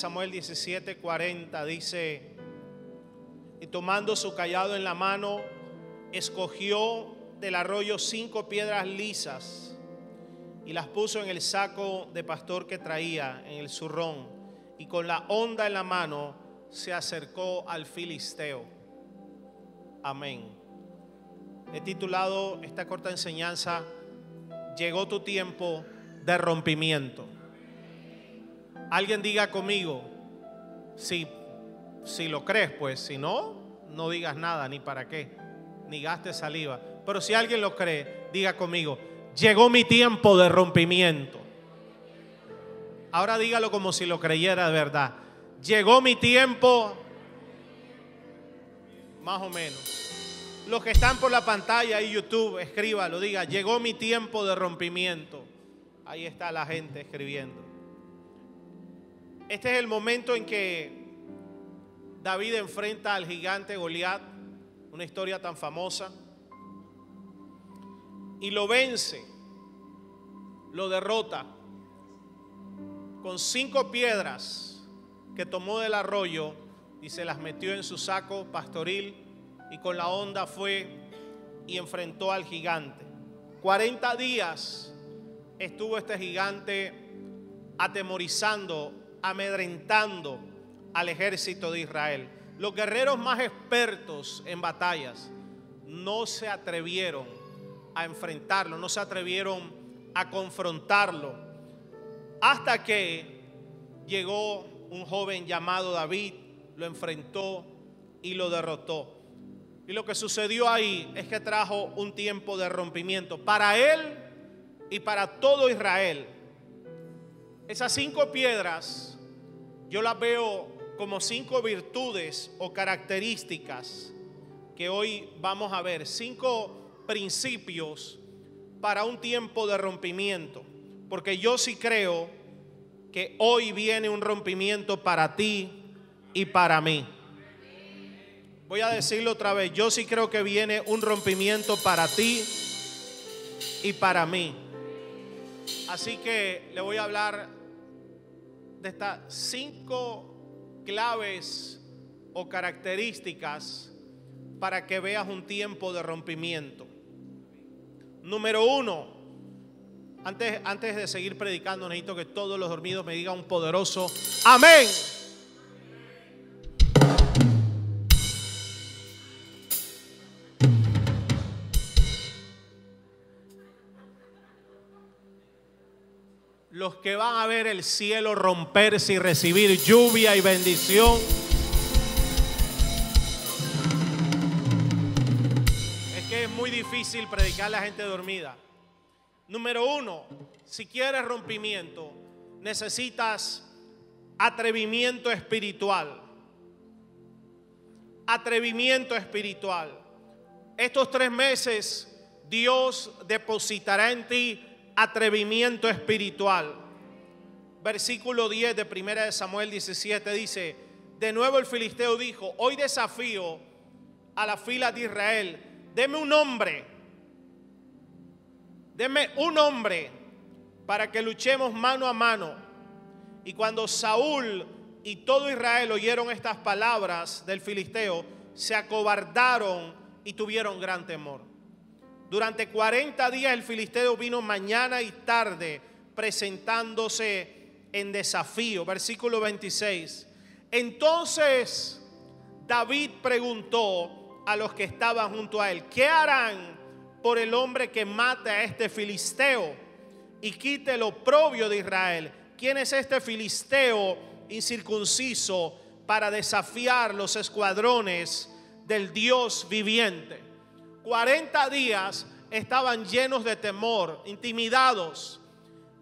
Samuel 17, 40 dice, y tomando su callado en la mano, escogió del arroyo cinco piedras lisas y las puso en el saco de pastor que traía, en el zurrón, y con la onda en la mano se acercó al filisteo. Amén. He titulado esta corta enseñanza, Llegó tu tiempo de rompimiento. Alguien diga conmigo, si, si lo crees, pues si no, no digas nada, ni para qué, ni gastes saliva. Pero si alguien lo cree, diga conmigo, llegó mi tiempo de rompimiento. Ahora dígalo como si lo creyera de verdad. Llegó mi tiempo, más o menos. Los que están por la pantalla y YouTube, escríbalo, diga, llegó mi tiempo de rompimiento. Ahí está la gente escribiendo. Este es el momento en que David enfrenta al gigante Goliat, una historia tan famosa, y lo vence, lo derrota con cinco piedras que tomó del arroyo y se las metió en su saco pastoril y con la onda fue y enfrentó al gigante. 40 días estuvo este gigante atemorizando, amedrentando al ejército de Israel. Los guerreros más expertos en batallas no se atrevieron a enfrentarlo, no se atrevieron a confrontarlo, hasta que llegó un joven llamado David, lo enfrentó y lo derrotó. Y lo que sucedió ahí es que trajo un tiempo de rompimiento para él y para todo Israel. Esas cinco piedras yo las veo como cinco virtudes o características que hoy vamos a ver. Cinco principios para un tiempo de rompimiento. Porque yo sí creo que hoy viene un rompimiento para ti y para mí. Voy a decirlo otra vez, yo sí creo que viene un rompimiento para ti y para mí. Así que le voy a hablar de estas cinco claves o características para que veas un tiempo de rompimiento. Número uno, antes, antes de seguir predicando, necesito que todos los dormidos me digan un poderoso amén. Los que van a ver el cielo romperse y recibir lluvia y bendición. Es que es muy difícil predicar a la gente dormida. Número uno, si quieres rompimiento, necesitas atrevimiento espiritual. Atrevimiento espiritual. Estos tres meses Dios depositará en ti atrevimiento espiritual. Versículo 10 de 1 de Samuel 17 dice, de nuevo el filisteo dijo, hoy desafío a la fila de Israel, deme un hombre, deme un hombre para que luchemos mano a mano. Y cuando Saúl y todo Israel oyeron estas palabras del filisteo, se acobardaron y tuvieron gran temor. Durante 40 días el filisteo vino mañana y tarde presentándose en desafío. Versículo 26. Entonces David preguntó a los que estaban junto a él, ¿qué harán por el hombre que mate a este filisteo y quite el oprobio de Israel? ¿Quién es este filisteo incircunciso para desafiar los escuadrones del Dios viviente? 40 días estaban llenos de temor, intimidados.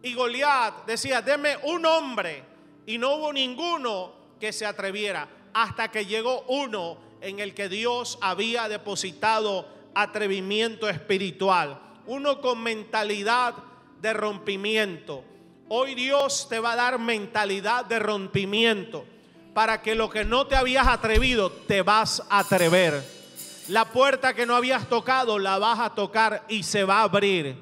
Y Goliat decía, deme un hombre. Y no hubo ninguno que se atreviera hasta que llegó uno en el que Dios había depositado atrevimiento espiritual. Uno con mentalidad de rompimiento. Hoy Dios te va a dar mentalidad de rompimiento para que lo que no te habías atrevido te vas a atrever. La puerta que no habías tocado la vas a tocar y se va a abrir.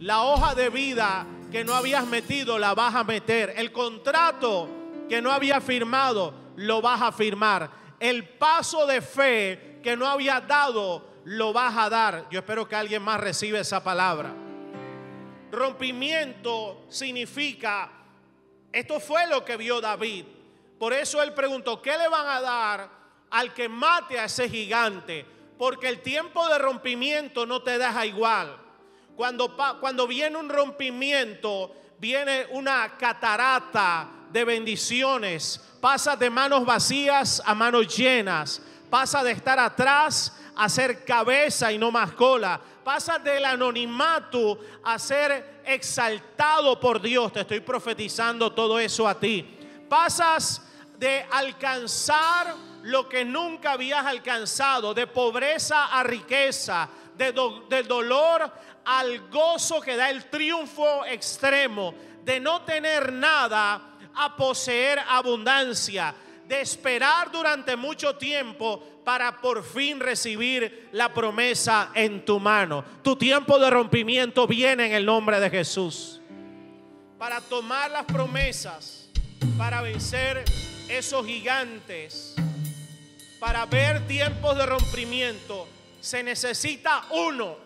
La hoja de vida que no habías metido la vas a meter. El contrato que no había firmado, lo vas a firmar. El paso de fe que no había dado, lo vas a dar. Yo espero que alguien más reciba esa palabra. Rompimiento significa, esto fue lo que vio David. Por eso él preguntó, ¿qué le van a dar al que mate a ese gigante? Porque el tiempo de rompimiento no te deja igual. Cuando, cuando viene un rompimiento, viene una catarata de bendiciones. Pasa de manos vacías a manos llenas. Pasa de estar atrás a ser cabeza y no más cola. Pasa del anonimato a ser exaltado por Dios. Te estoy profetizando todo eso a ti. Pasas de alcanzar lo que nunca habías alcanzado, de pobreza a riqueza, de del dolor al gozo que da el triunfo extremo, de no tener nada a poseer abundancia, de esperar durante mucho tiempo para por fin recibir la promesa en tu mano. Tu tiempo de rompimiento viene en el nombre de Jesús. Para tomar las promesas, para vencer esos gigantes, para ver tiempos de rompimiento, se necesita uno.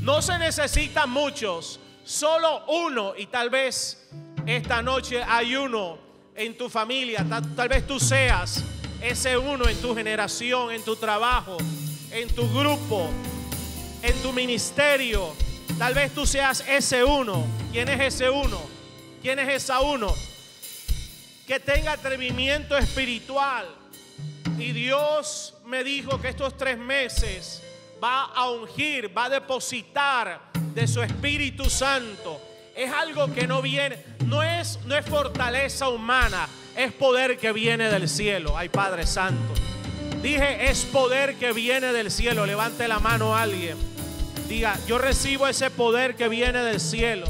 No se necesitan muchos, solo uno. Y tal vez esta noche hay uno en tu familia. Tal, vez tú seas ese uno en tu generación, en tu trabajo, en tu grupo, en tu ministerio. Tal vez tú seas ese uno. ¿Quién es ese uno? ¿Quién es esa uno? Que tenga atrevimiento espiritual. Y Dios me dijo que estos tres meses va a ungir, va a depositar de su Espíritu Santo. Es algo que no viene, no es, no es fortaleza humana, es poder que viene del cielo. Ay Padre Santo. Dije, es poder que viene del cielo. Levante la mano a alguien. Diga, yo recibo ese poder que viene del cielo.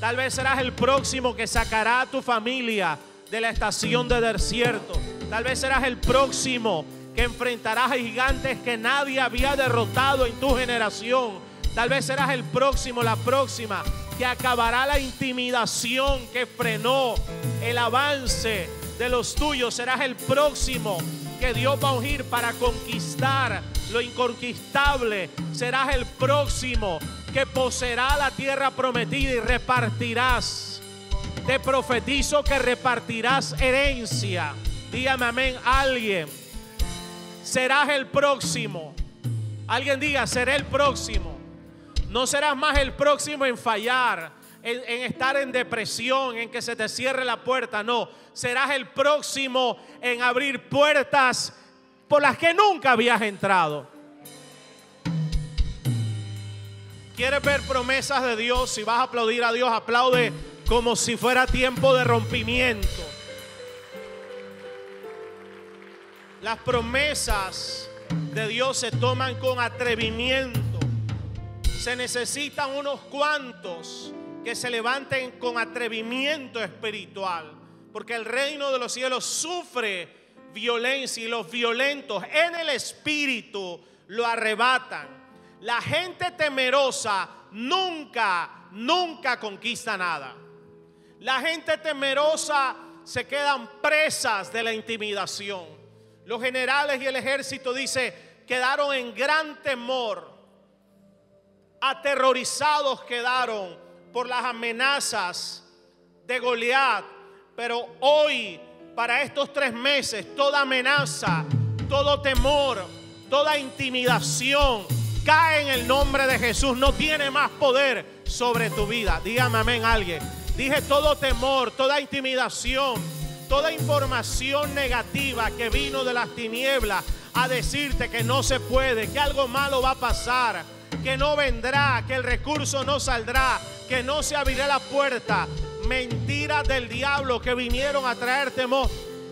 Tal vez serás el próximo que sacará a tu familia de la estación de desierto. Tal vez serás el próximo que enfrentarás a gigantes que nadie había derrotado en tu generación. Tal vez serás el próximo, la próxima, que acabará la intimidación que frenó el avance de los tuyos. Serás el próximo que Dios va a ungir para conquistar lo inconquistable. Serás el próximo que poseerá la tierra prometida y repartirás. Te profetizo que repartirás herencia. Dígame amén alguien serás el próximo. Alguien diga, seré el próximo. No serás más el próximo en fallar, en, estar en depresión, en que se te cierre la puerta. No, serás el próximo en abrir puertas por las que nunca habías entrado. ¿Quieres ver promesas de Dios? Si vas a aplaudir a Dios, aplaude como si fuera tiempo de rompimiento. Las promesas de Dios se toman con atrevimiento. Se necesitan unos cuantos que se levanten con atrevimiento espiritual. Porque el reino de los cielos sufre violencia y los violentos en el espíritu lo arrebatan. La gente temerosa nunca, nunca conquista nada. La gente temerosa se quedan presas de la intimidación. Los generales y el ejército, dice, quedaron en gran temor. Aterrorizados quedaron por las amenazas de Goliat. Pero hoy, para estos tres meses, toda amenaza, todo temor, toda intimidación cae en el nombre de Jesús. No tiene más poder sobre tu vida. Dígame amén alguien. Dije todo temor, toda intimidación toda información negativa que vino de las tinieblas a decirte que no se puede, que algo malo va a pasar, que no vendrá, que el recurso no saldrá, que no se abrirá la puerta. Mentiras del diablo que vinieron a traer temor.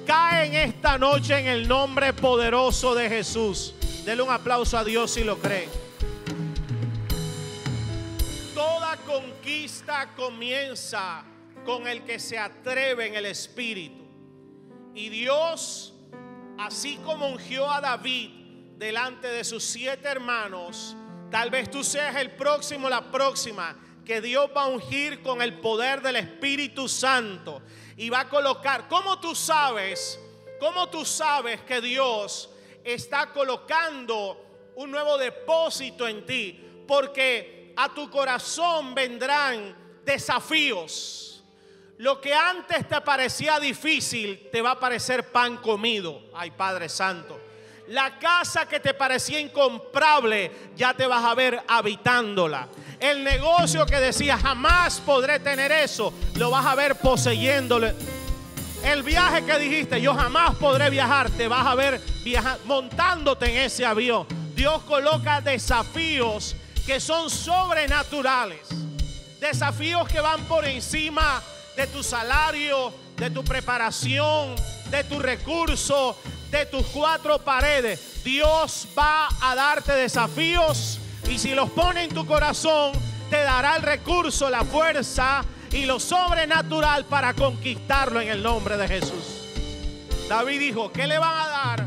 Caen esta noche en el nombre poderoso de Jesús. Dele un aplauso a Dios si lo cree. Toda conquista comienza con el que se atreve en el Espíritu. Y Dios, así como ungió a David delante de sus siete hermanos, tal vez tú seas el próximo, la próxima, que Dios va a ungir con el poder del Espíritu Santo. y va a colocar, ¿cómo tú sabes? ¿Cómo tú sabes que Dios está colocando un nuevo depósito en ti? Porque a tu corazón vendrán desafíos. Lo que antes te parecía difícil te va a parecer pan comido. Ay, Padre Santo. La casa que te parecía incomprable, ya te vas a ver habitándola. El negocio que decía jamás podré tener eso, lo vas a ver poseyéndolo. El viaje que dijiste, yo jamás podré viajar, te vas a ver montándote en ese avión. Dios coloca desafíos que son sobrenaturales. Desafíos que van por encima de tu salario, de tu preparación, de tu recurso, de tus cuatro paredes. Dios va a darte desafíos y si los pone en tu corazón, te dará el recurso, la fuerza y lo sobrenatural para conquistarlo en el nombre de Jesús. David dijo, ¿qué le van a dar?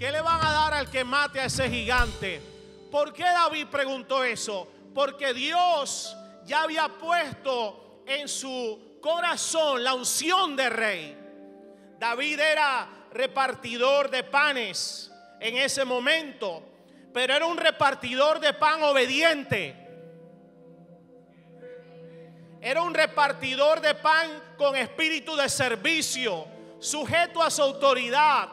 ¿Qué le van a dar al que mate a ese gigante? ¿Por qué David preguntó eso? Porque Dios ya había puesto en su corazón la unción de rey. David era repartidor de panes en ese momento, pero era un repartidor de pan obediente. Era un repartidor de pan con espíritu de servicio, sujeto a su autoridad.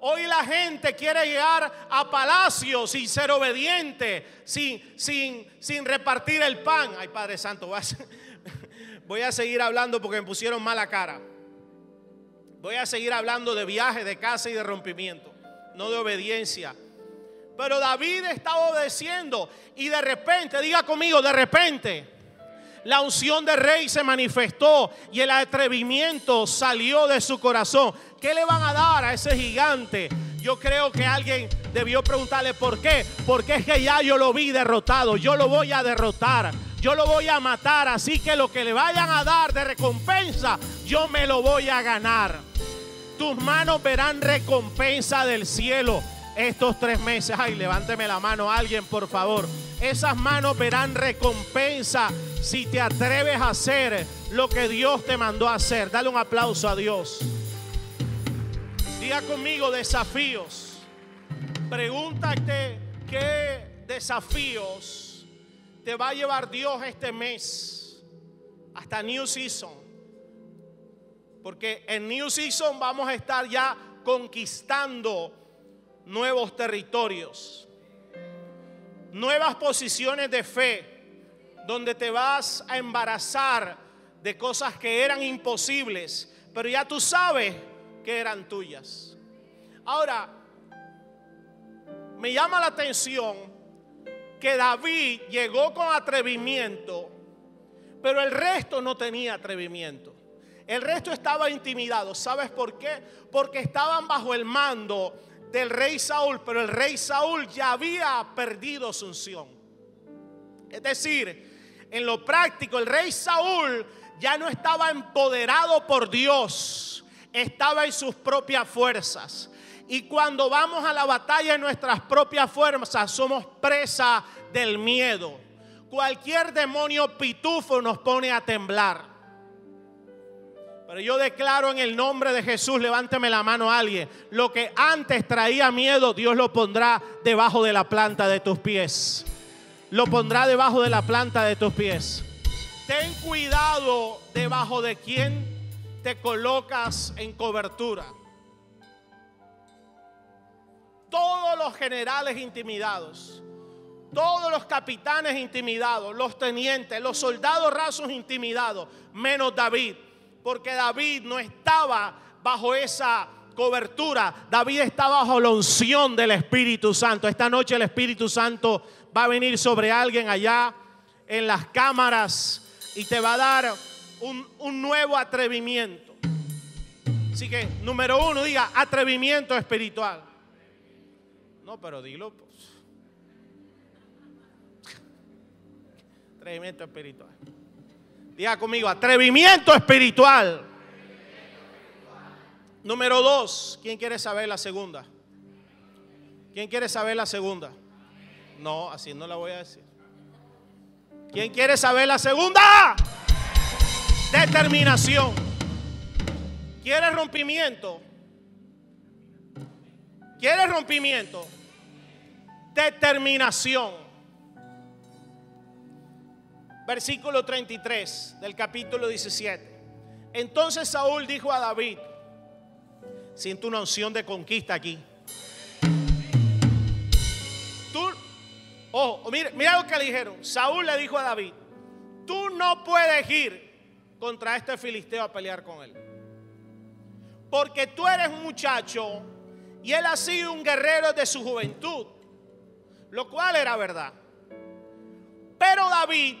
Hoy la gente quiere llegar a palacio sin ser obediente, sin, sin, sin repartir el pan. Ay, Padre Santo, a, voy a seguir hablando porque me pusieron mala cara. Voy a seguir hablando de viaje, de casa y de rompimiento, no de obediencia. Pero David estaba obedeciendo y de repente, diga conmigo, de repente, la unción de rey se manifestó y el atrevimiento salió de su corazón. ¿Qué le van a dar a ese gigante? Yo creo que alguien debió preguntarle por qué. Porque es que ya yo lo vi derrotado. Yo lo voy a derrotar. Yo lo voy a matar. Así que lo que le vayan a dar de recompensa, yo me lo voy a ganar. Tus manos verán recompensa del cielo estos tres meses. Ay, levánteme la mano alguien, por favor. Esas manos verán recompensa si te atreves a hacer lo que Dios te mandó a hacer. Dale un aplauso a Dios. Diga conmigo desafíos. Pregúntate qué desafíos te va a llevar Dios este mes hasta New Season. Porque en New Season vamos a estar ya conquistando nuevos territorios, nuevas posiciones de fe, donde te vas a embarazar de cosas que eran imposibles, pero ya tú sabes que eran tuyas. Ahora, me llama la atención que David llegó con atrevimiento, pero el resto no tenía atrevimiento. El resto estaba intimidado. ¿Sabes por qué? Porque estaban bajo el mando del rey Saúl, pero el rey Saúl ya había perdido su unción. Es decir, en lo práctico, el rey Saúl ya no estaba empoderado por Dios, estaba en sus propias fuerzas. Y cuando vamos a la batalla en nuestras propias fuerzas, somos presa del miedo. Cualquier demonio pitufo nos pone a temblar. Pero yo declaro en el nombre de Jesús, levánteme la mano a alguien. Lo que antes traía miedo, Dios lo pondrá debajo de la planta de tus pies. Lo pondrá debajo de la planta de tus pies. Ten cuidado debajo de quién te colocas en cobertura. Todos los generales intimidados, todos los capitanes intimidados, los tenientes, los soldados rasos intimidados, menos David porque David no estaba bajo esa cobertura. David estaba bajo la unción del Espíritu Santo. Esta noche el Espíritu Santo va a venir sobre alguien allá en las cámaras y te va a dar un, nuevo atrevimiento. Así que, número uno, diga atrevimiento espiritual. No, pero dilo. Pues. Atrevimiento espiritual. Diga conmigo, atrevimiento espiritual. Número dos, ¿quién quiere saber la segunda? ¿Quién quiere saber la segunda? No, así no la voy a decir. ¿Quién quiere saber la segunda? Determinación. ¿Quieres rompimiento? ¿Quieres rompimiento? Determinación. Versículo 33 del capítulo 17. Entonces Saúl dijo a David, siento una unción de conquista aquí. Tú, oh, mira, mira lo que le dijeron. Saúl le dijo a David, tú no puedes ir contra este filisteo a pelear con él. Porque tú eres un muchacho y él ha sido un guerrero de su juventud. Lo cual era verdad. Pero David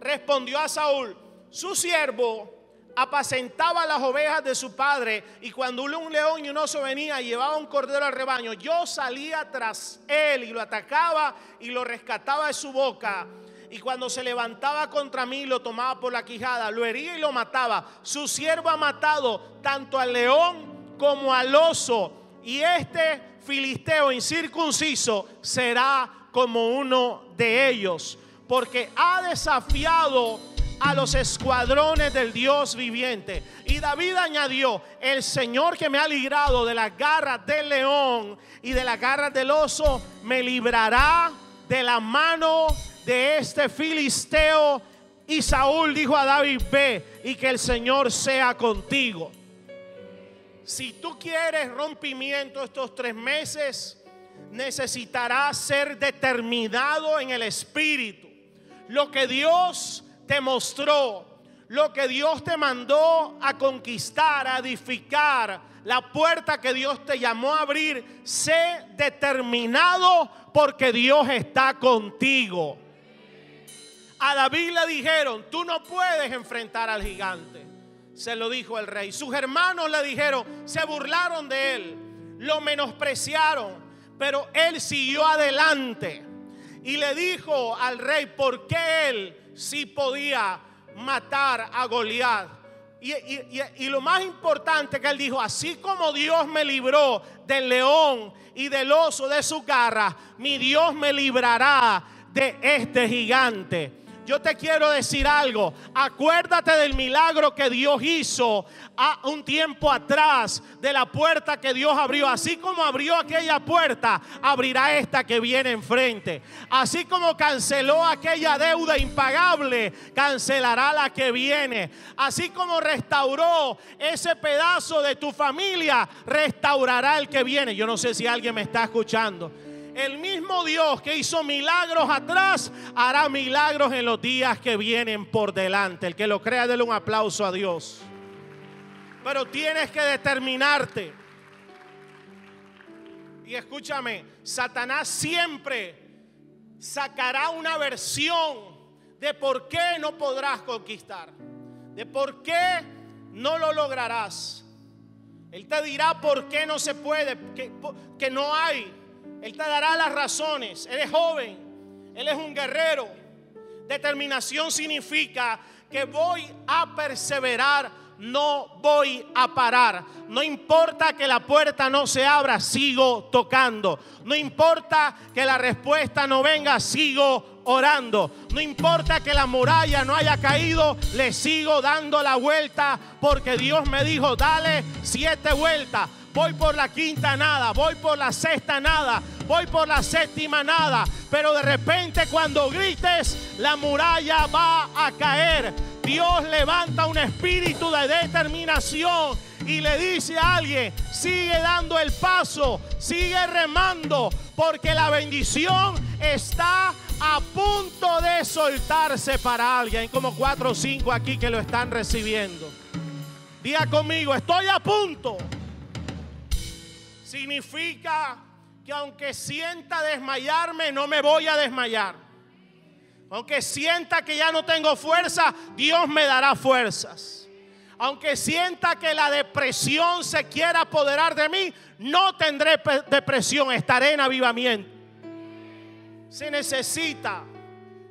respondió a Saúl, su siervo apacentaba las ovejas de su padre y cuando un león y un oso venía y llevaba un cordero al rebaño, yo salía tras él y lo atacaba y lo rescataba de su boca. Y cuando se levantaba contra mí, lo tomaba por la quijada, lo hería y lo mataba. Su siervo ha matado tanto al león como al oso. Y este filisteo incircunciso será como uno de ellos, porque ha desafiado a los escuadrones del Dios viviente. Y David añadió, el Señor que me ha librado de las garras del león y de las garras del oso, me librará de la mano de este filisteo. Y Saúl dijo a David, ve y que el Señor sea contigo. Si tú quieres rompimiento estos tres meses, necesitarás ser determinado en el espíritu. Lo que Dios te mostró, lo que Dios te mandó a conquistar, a edificar, la puerta que Dios te llamó a abrir, sé determinado porque Dios está contigo. A David le dijeron, tú no puedes enfrentar al gigante. Se lo dijo el rey. Sus hermanos le dijeron, se burlaron de él, lo menospreciaron, pero él siguió adelante y le dijo al rey por qué él sí podía matar a Goliat. Y, lo más importante que él dijo, así como Dios me libró del león y del oso de su garra, mi Dios me librará de este gigante. Yo te quiero decir algo. Acuérdate del milagro que Dios hizo a un tiempo atrás, de la puerta que Dios abrió. Así como abrió aquella puerta, abrirá esta que viene enfrente. Así como canceló aquella deuda impagable, cancelará la que viene. Así como restauró ese pedazo de tu familia, restaurará el que viene. Yo no sé si alguien me está escuchando. El mismo Dios que hizo milagros atrás hará milagros en los días que vienen por delante. El que lo crea, déle un aplauso a Dios. Pero tienes que determinarte. Y escúchame, Satanás siempre sacará una versión de por qué no podrás conquistar, de por qué no lo lograrás. Él te dirá por qué no se puede, que, que no hay. Él te dará las razones. Él es joven, Él es un guerrero. Determinación significa que voy a perseverar, no voy a parar. No importa que la puerta no se abra, sigo tocando. No importa que la respuesta no venga, sigo orando. No importa que la muralla no haya caído, le sigo dando la vuelta porque Dios me dijo, dale siete vueltas voy por la quinta nada, voy por la sexta nada, voy por la séptima nada, pero de repente cuando grites, la muralla va a caer. Dios levanta un espíritu de determinación y le dice a alguien, sigue dando el paso, sigue remando, porque la bendición está a punto de soltarse para alguien. Hay como cuatro o cinco aquí que lo están recibiendo. Diga conmigo, estoy a punto significa que aunque sienta desmayarme, no me voy a desmayar. Aunque sienta que ya no tengo fuerza, Dios me dará fuerzas. Aunque sienta que la depresión se quiera apoderar de mí, no tendré depresión, estaré en avivamiento. Se necesita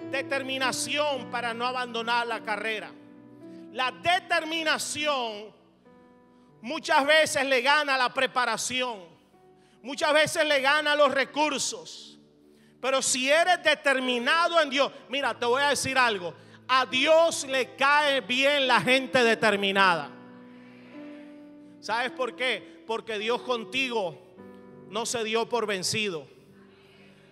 determinación para no abandonar la carrera. La determinación muchas veces le gana la preparación. Muchas veces le gana los recursos. Pero si eres determinado en Dios, mira, te voy a decir algo. A Dios le cae bien la gente determinada. ¿Sabes por qué? Porque Dios contigo no se dio por vencido.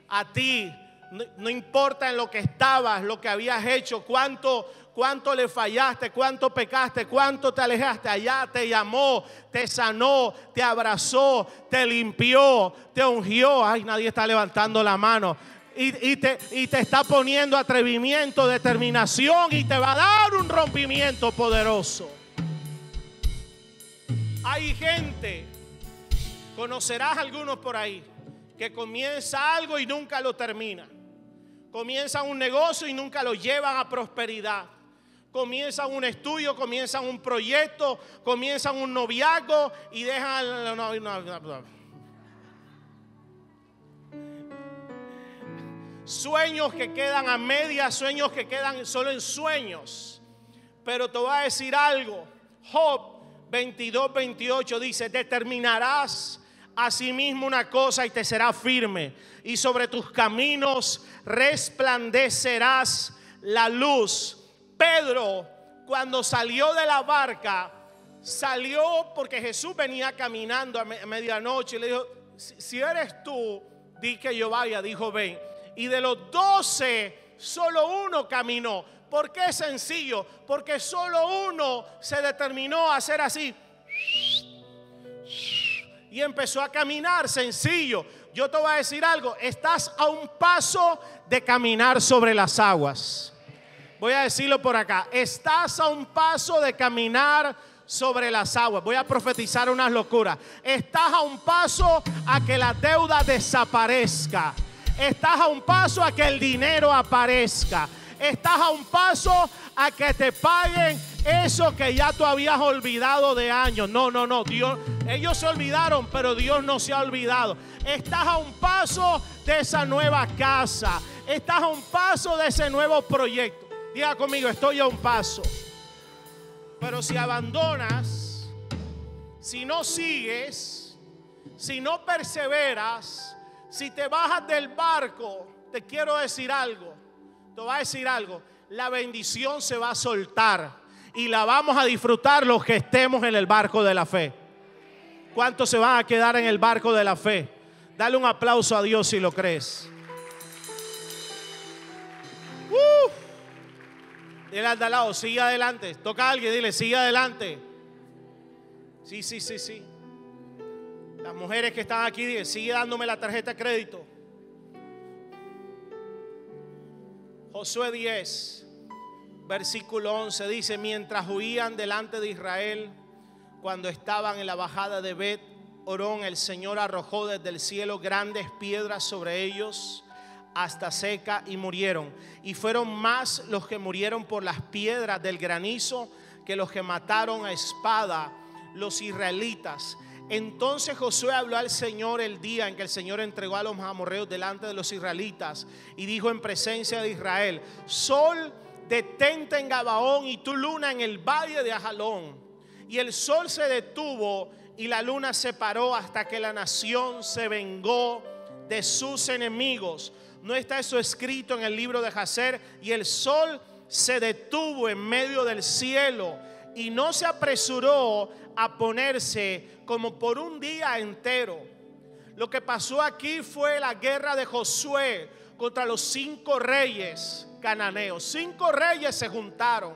A ti, no, importa en lo que estabas, lo que habías hecho, cuánto, cuánto le fallaste, cuánto pecaste, cuánto te alejaste. Allá te llamó, te sanó, te abrazó, te limpió, te ungió. Ay, nadie está levantando la mano. Y, te, y, te, está poniendo atrevimiento, determinación y te va a dar un rompimiento poderoso. Hay gente, conocerás algunos por ahí, que comienza algo y nunca lo termina. Comienzan un negocio y nunca lo llevan a prosperidad. Comienzan un estudio, comienzan un proyecto, comienzan un noviazgo y dejan... sueños que quedan a media, sueños que quedan solo en sueños. Pero te voy a decir algo. Job 22, 28 dice, determinarás asimismo una cosa y te será firme. Y sobre tus caminos resplandecerás la luz. Pedro, cuando salió de la barca, salió porque Jesús venía caminando a, medianoche y le dijo, si eres tú, di que yo vaya, dijo, ven. Y de los doce, solo uno caminó. ¿Por qué es sencillo? Porque solo uno se determinó a hacer así. Y empezó a caminar sencillo. Yo te voy a decir algo. Estás a un paso de caminar sobre las aguas. Voy a decirlo por acá. Estás a un paso de caminar sobre las aguas. Voy a profetizar unas locuras. Estás a un paso a que la deuda desaparezca. Estás a un paso a que el dinero aparezca. Estás a un paso a que te paguen eso que ya tú habías olvidado de años. No, no, no. Dios, ellos se olvidaron, pero Dios no se ha olvidado. Estás a un paso de esa nueva casa. Estás a un paso de ese nuevo proyecto. Diga conmigo, estoy a un paso. Pero si abandonas, si no sigues, si no perseveras, si te bajas del barco, te quiero decir algo te voy a decir algo. La bendición se va a soltar y la vamos a disfrutar los que estemos en el barco de la fe. ¿Cuántos se van a quedar en el barco de la fe? Dale un aplauso a Dios si lo crees. Uh. Dile al lado, sigue adelante. Toca a alguien, dile, sigue adelante. Sí, sí, sí, sí. Las mujeres que están aquí, sigue dándome la tarjeta de crédito. Josué 10, versículo 11 dice, mientras huían delante de Israel, cuando estaban en la bajada de Bet Orón, el Señor arrojó desde el cielo grandes piedras sobre ellos hasta seca y murieron. Y fueron más los que murieron por las piedras del granizo que los que mataron a espada los israelitas. Entonces Josué habló al Señor el día en que el Señor entregó a los amorreos delante de los israelitas y dijo en presencia de Israel, Sol, detente en Gabaón y tu luna en el valle de Ajalón. Y el sol se detuvo y la luna se paró hasta que la nación se vengó de sus enemigos. No está eso escrito en el libro de Jacer y el sol se detuvo en medio del cielo y no se apresuró a ponerse como por un día entero. Lo que pasó aquí fue la guerra de Josué contra los cinco reyes cananeos. Cinco reyes se juntaron.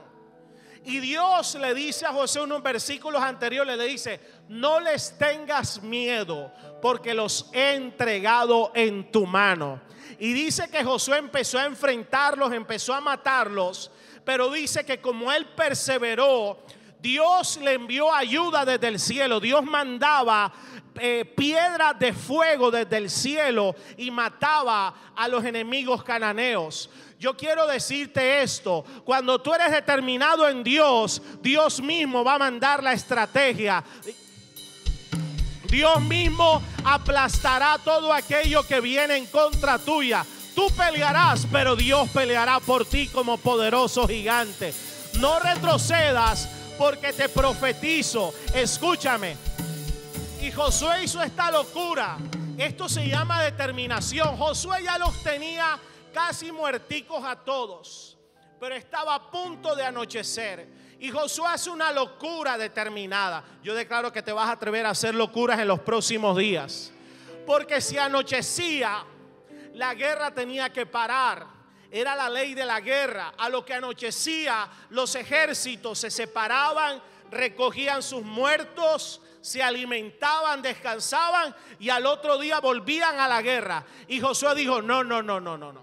Y Dios le dice a José unos versículos anteriores, le dice, no les tengas miedo porque los he entregado en tu mano. Y dice que Josué empezó a enfrentarlos, empezó a matarlos, pero dice que como él perseveró, Dios le envió ayuda desde el cielo. Dios mandaba eh, piedras de fuego desde el cielo y mataba a los enemigos cananeos. Yo quiero decirte esto, cuando tú eres determinado en Dios, Dios mismo va a mandar la estrategia. Dios mismo aplastará todo aquello que viene en contra tuya. Tú pelearás, pero Dios peleará por ti como poderoso gigante. No retrocedas porque te profetizo. Escúchame. Y Josué hizo esta locura. Esto se llama determinación. Josué ya los tenía casi muerticos a todos, pero estaba a punto de anochecer. Y Josué hace una locura determinada. Yo declaro que te vas a atrever a hacer locuras en los próximos días. Porque si anochecía, la guerra tenía que parar. Era la ley de la guerra. A lo que anochecía, los ejércitos se separaban, recogían sus muertos, se alimentaban, descansaban y al otro día volvían a la guerra. Y Josué dijo, no, no, no, no, no, no.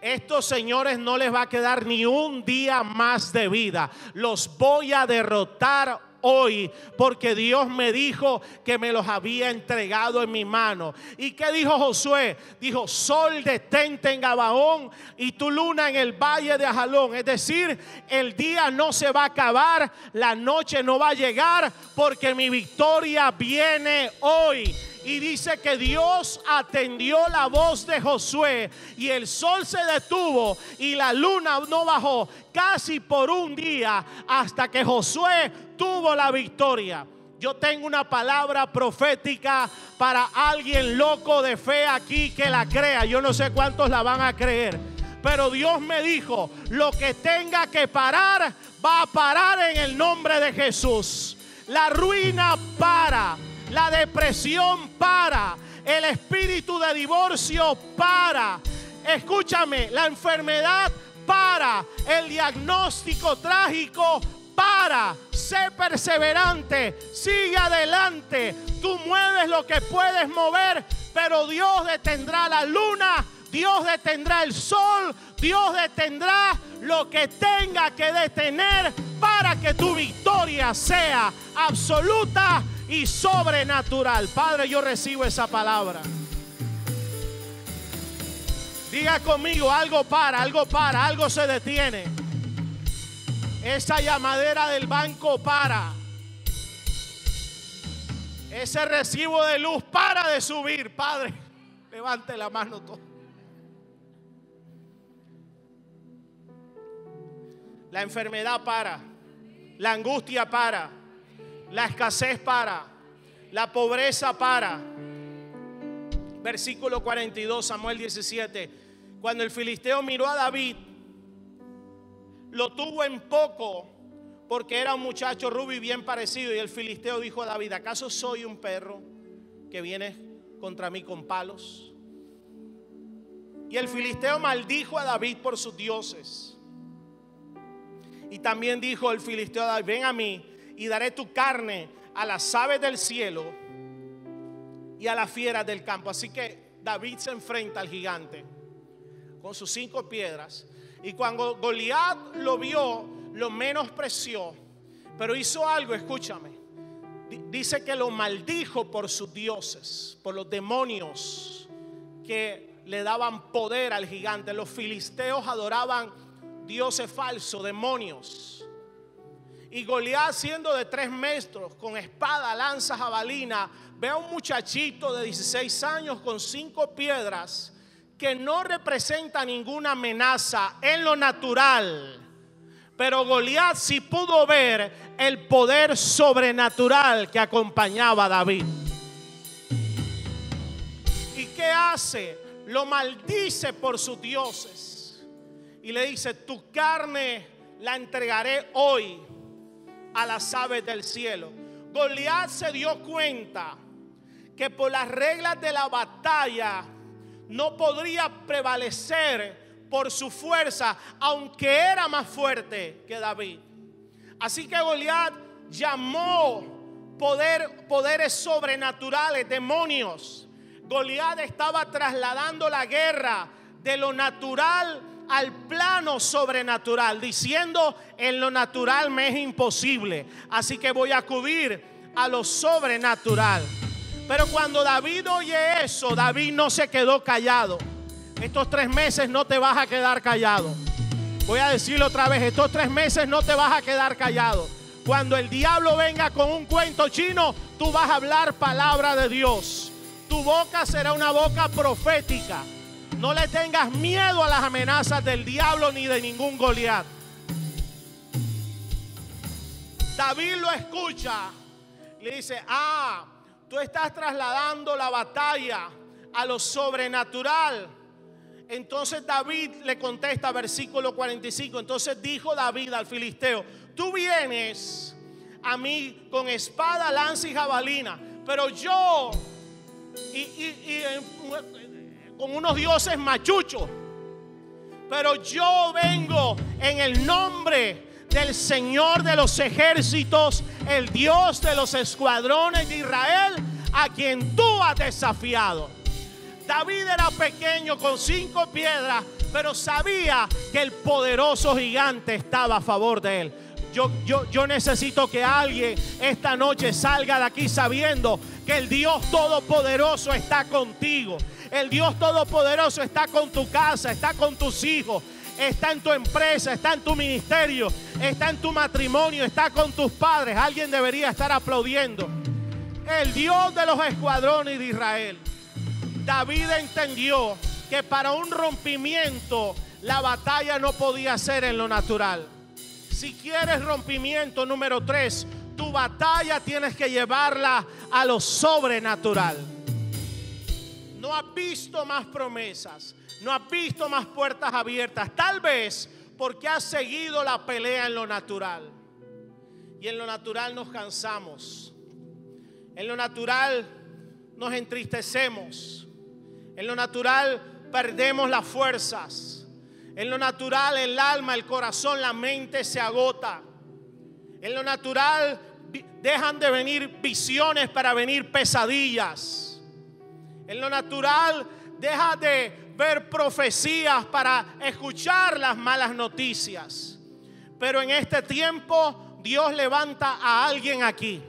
Estos señores no les va a quedar ni un día más de vida. Los voy a derrotar hoy porque Dios me dijo que me los había entregado en mi mano. ¿Y qué dijo Josué? Dijo, sol detente en Gabaón y tu luna en el valle de Ajalón. Es decir, el día no se va a acabar, la noche no va a llegar porque mi victoria viene hoy. Y dice que Dios atendió la voz de Josué y el sol se detuvo y la luna no bajó casi por un día hasta que Josué tuvo la victoria. Yo tengo una palabra profética para alguien loco de fe aquí que la crea. Yo no sé cuántos la van a creer. Pero Dios me dijo, lo que tenga que parar, va a parar en el nombre de Jesús. La ruina para la depresión para, el espíritu de divorcio para, escúchame, la enfermedad para, el diagnóstico trágico para, sé perseverante, sigue adelante, tú mueves lo que puedes mover, pero Dios detendrá la luna, Dios detendrá el sol, Dios detendrá lo que tenga que detener para que tu victoria sea absoluta y sobrenatural. Padre, yo recibo esa palabra. Diga conmigo, algo para, algo para, algo se detiene. Esa llamadera del banco para. Ese recibo de luz para de subir, Padre. Levante la mano todo. La enfermedad para. La angustia para. La escasez para. La pobreza para. Versículo 42, Samuel 17. Cuando el filisteo miró a David, lo tuvo en poco porque era un muchacho rubio y bien parecido. Y el filisteo dijo a David, ¿acaso soy un perro que viene contra mí con palos? Y el filisteo maldijo a David por sus dioses. Y también dijo el filisteo a David, ven a mí y daré tu carne a las aves del cielo y a las fieras del campo. Así que David se enfrenta al gigante con sus cinco piedras. Y cuando Goliat lo vio, lo menospreció. Pero hizo algo, escúchame. Dice que lo maldijo por sus dioses, por los demonios que le daban poder al gigante. Los filisteos adoraban dioses falsos, demonios. Y Goliat siendo de tres metros, con espada, lanza, jabalina, ve a un muchachito de 16 años con cinco piedras que no representa ninguna amenaza en lo natural. Pero Goliat sí pudo ver el poder sobrenatural que acompañaba a David. ¿Y qué hace? Lo maldice por sus dioses. Y le dice, tu carne la entregaré hoy a las aves del cielo. Goliat se dio cuenta que por las reglas de la batalla no podría prevalecer por su fuerza, aunque era más fuerte que David. Así que Goliat llamó poder, poderes sobrenaturales, demonios. Goliat estaba trasladando la guerra de lo natural al plano sobrenatural, diciendo en lo natural me es imposible, así que voy a acudir a lo sobrenatural. Pero cuando David oye eso, David no se quedó callado. Estos tres meses no te vas a quedar callado. Voy a decirlo otra vez, estos tres meses no te vas a quedar callado. Cuando el diablo venga con un cuento chino, tú vas a hablar palabra de Dios. Tu boca será una boca profética. No le tengas miedo a las amenazas del diablo ni de ningún Goliat. David lo escucha. Le dice, ah, tú estás trasladando la batalla a lo sobrenatural. Entonces David le contesta, versículo 45. Entonces dijo David al filisteo, tú vienes a mí con espada, lanza y jabalina, pero yo y, eh, con unos dioses machuchos, pero yo vengo en el nombre del Señor de los ejércitos, el Dios de los escuadrones de Israel, a quien tú has desafiado. David era pequeño con cinco piedras, pero sabía que el poderoso gigante estaba a favor de él. Yo, yo, yo, necesito que alguien esta noche salga de aquí sabiendo que el Dios Todopoderoso está contigo. El Dios Todopoderoso está con tu casa, está con tus hijos, está en tu empresa, está en tu ministerio, está en tu matrimonio, está con tus padres. Alguien debería estar aplaudiendo. El Dios de los escuadrones de Israel. David entendió que para un rompimiento la batalla no podía ser en lo natural. Si quieres rompimiento número tres, tu batalla tienes que llevarla a lo sobrenatural. No has visto más promesas, no has visto más puertas abiertas, tal vez porque has seguido la pelea en lo natural. Y en lo natural nos cansamos. En lo natural nos entristecemos. En lo natural perdemos las fuerzas. En lo natural el alma, el corazón, la mente se agota. En lo natural dejan de venir visiones para venir pesadillas. En lo natural deja de ver profecías para escuchar las malas noticias. Pero en este tiempo Dios levanta a alguien aquí.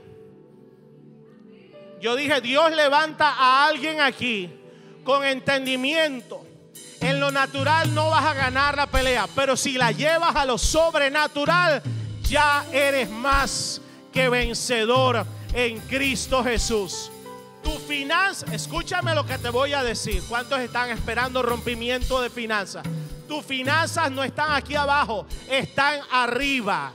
Yo dije, Dios levanta a alguien aquí con entendimiento. En lo natural no vas a ganar la pelea, pero si la llevas a lo sobrenatural, ya eres más que vencedor en Cristo Jesús. Tu finanza, escúchame lo que te voy a decir. ¿Cuántos están esperando rompimiento de finanzas? Tus finanzas no están aquí abajo, están arriba.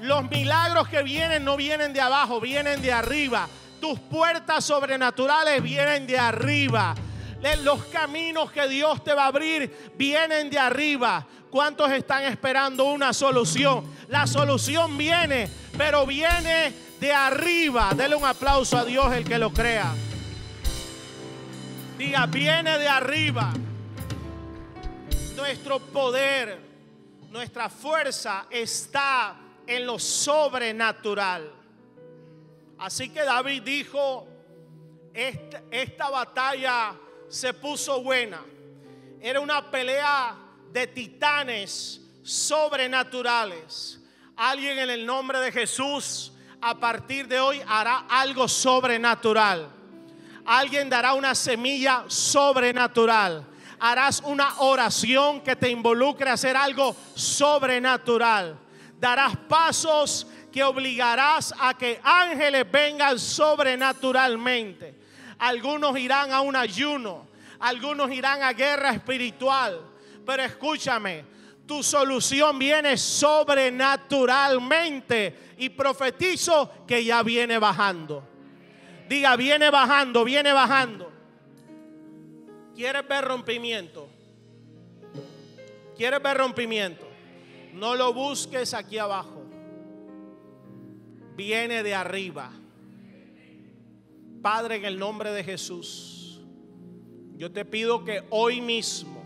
Los milagros que vienen no vienen de abajo, vienen de arriba. Tus puertas sobrenaturales vienen de arriba. Los caminos que Dios te va a abrir vienen de arriba. ¿Cuántos están esperando una solución? La solución viene, pero viene de arriba. Dele un aplauso a Dios el que lo crea. Diga, viene de arriba. Nuestro poder, nuestra fuerza está en lo sobrenatural. Así que David dijo, esta, esta batalla se puso buena. Era una pelea de titanes sobrenaturales. Alguien en el nombre de Jesús a partir de hoy hará algo sobrenatural. Alguien dará una semilla sobrenatural. Harás una oración que te involucre a hacer algo sobrenatural. Darás pasos que obligarás a que ángeles vengan sobrenaturalmente. Algunos irán a un ayuno, algunos irán a guerra espiritual. Pero escúchame, tu solución viene sobrenaturalmente y profetizo que ya viene bajando. Diga, viene bajando, viene bajando. ¿Quieres ver rompimiento? ¿Quieres ver rompimiento? No lo busques aquí abajo. Viene de arriba. Padre, en el nombre de Jesús, yo te pido que hoy mismo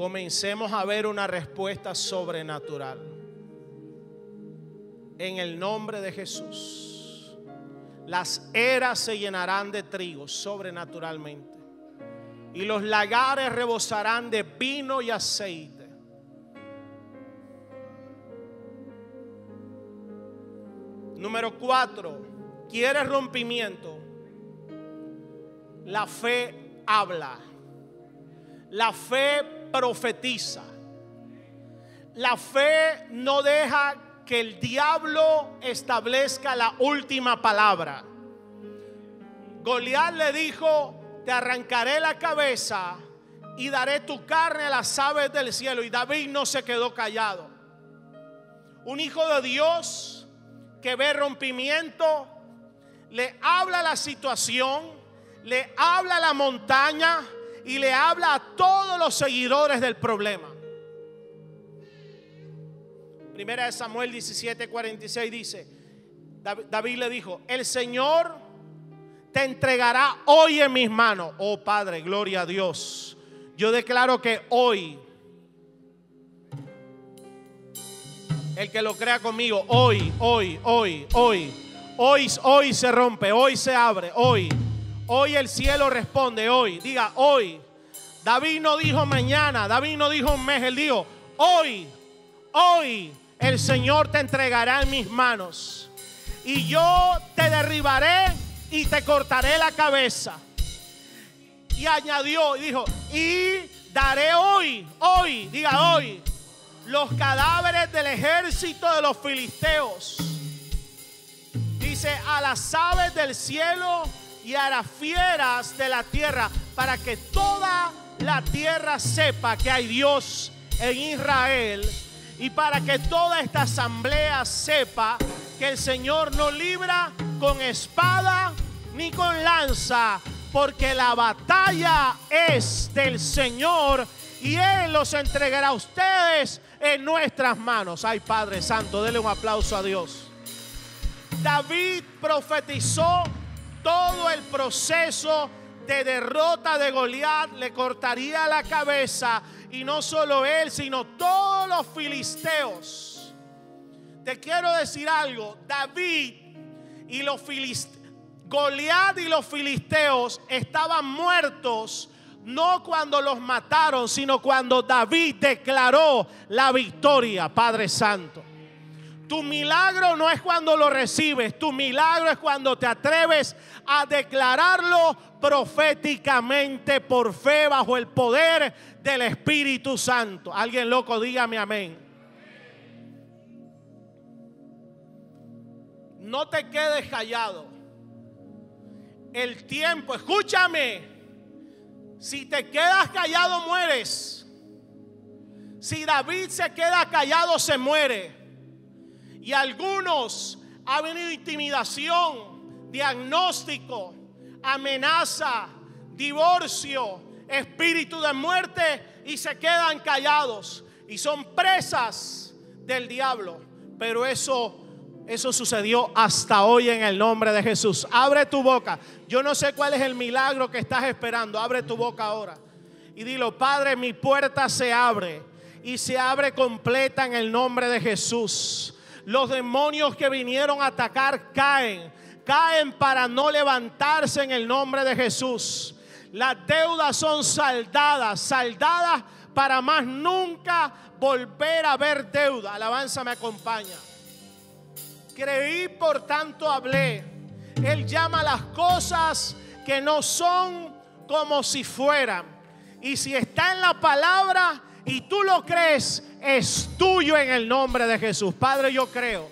comencemos a ver una respuesta sobrenatural. En el nombre de Jesús, las eras se llenarán de trigo sobrenaturalmente y los lagares rebosarán de vino y aceite. Número cuatro ¿Quieres rompimiento? La fe habla. La fe profetiza. La fe no deja que el diablo establezca la última palabra. Goliat le dijo, te arrancaré la cabeza y daré tu carne a las aves del cielo. Y David no se quedó callado. Un hijo de Dios que ve rompimiento, le habla la situación, le habla la montaña y le habla a todos los seguidores del problema. Primera de Samuel 17, 46 dice, David le dijo, el Señor te entregará hoy en mis manos. Oh Padre, gloria a Dios. Yo declaro que hoy, el que lo crea conmigo, hoy, hoy, hoy, hoy, hoy, hoy se rompe, hoy se abre, hoy, hoy el cielo responde, hoy, diga hoy. David no dijo mañana, David no dijo un mes, él dijo, hoy, hoy el Señor te entregará en mis manos y yo te derribaré y te cortaré la cabeza. Y añadió y dijo, y daré hoy, hoy, diga hoy, los cadáveres del ejército de los filisteos. Dice, a las aves del cielo y a las fieras de la tierra, para que toda la tierra sepa que hay Dios en Israel y para que toda esta asamblea sepa que el Señor no libra con espada ni con lanza, porque la batalla es del Señor y Él los entregará a ustedes en nuestras manos. Ay Padre Santo, dele un aplauso a Dios. David profetizó todo el proceso de derrota de Goliat, le cortaría la cabeza y no solo él, sino todos los filisteos. Te quiero decir algo, David y los filisteos Goliat y los filisteos estaban muertos no cuando los mataron, sino cuando David declaró la victoria, Padre Santo. Tu milagro no es cuando lo recibes, tu milagro es cuando te atreves a declararlo proféticamente por fe bajo el poder del Espíritu Santo. Alguien loco, dígame amén. No te quedes callado el tiempo, escúchame, si te quedas callado mueres. Si David se queda callado se muere. Y algunos ha venido intimidación, diagnóstico, amenaza, divorcio, espíritu de muerte y se quedan callados y son presas del diablo. Pero eso eso sucedió hasta hoy en el nombre de Jesús. Abre tu boca. Yo no sé cuál es el milagro que estás esperando. Abre tu boca ahora. Y dilo, Padre, mi puerta se abre. Y se abre completa en el nombre de Jesús. Los demonios que vinieron a atacar caen. Caen para no levantarse en el nombre de Jesús. Las deudas son saldadas. Saldadas para más nunca volver a ver deuda. Alabanza me acompaña. Creí, por tanto hablé. Él llama las cosas que no son como si fueran. Y si está en la palabra y tú lo crees, es tuyo en el nombre de Jesús. Padre, yo creo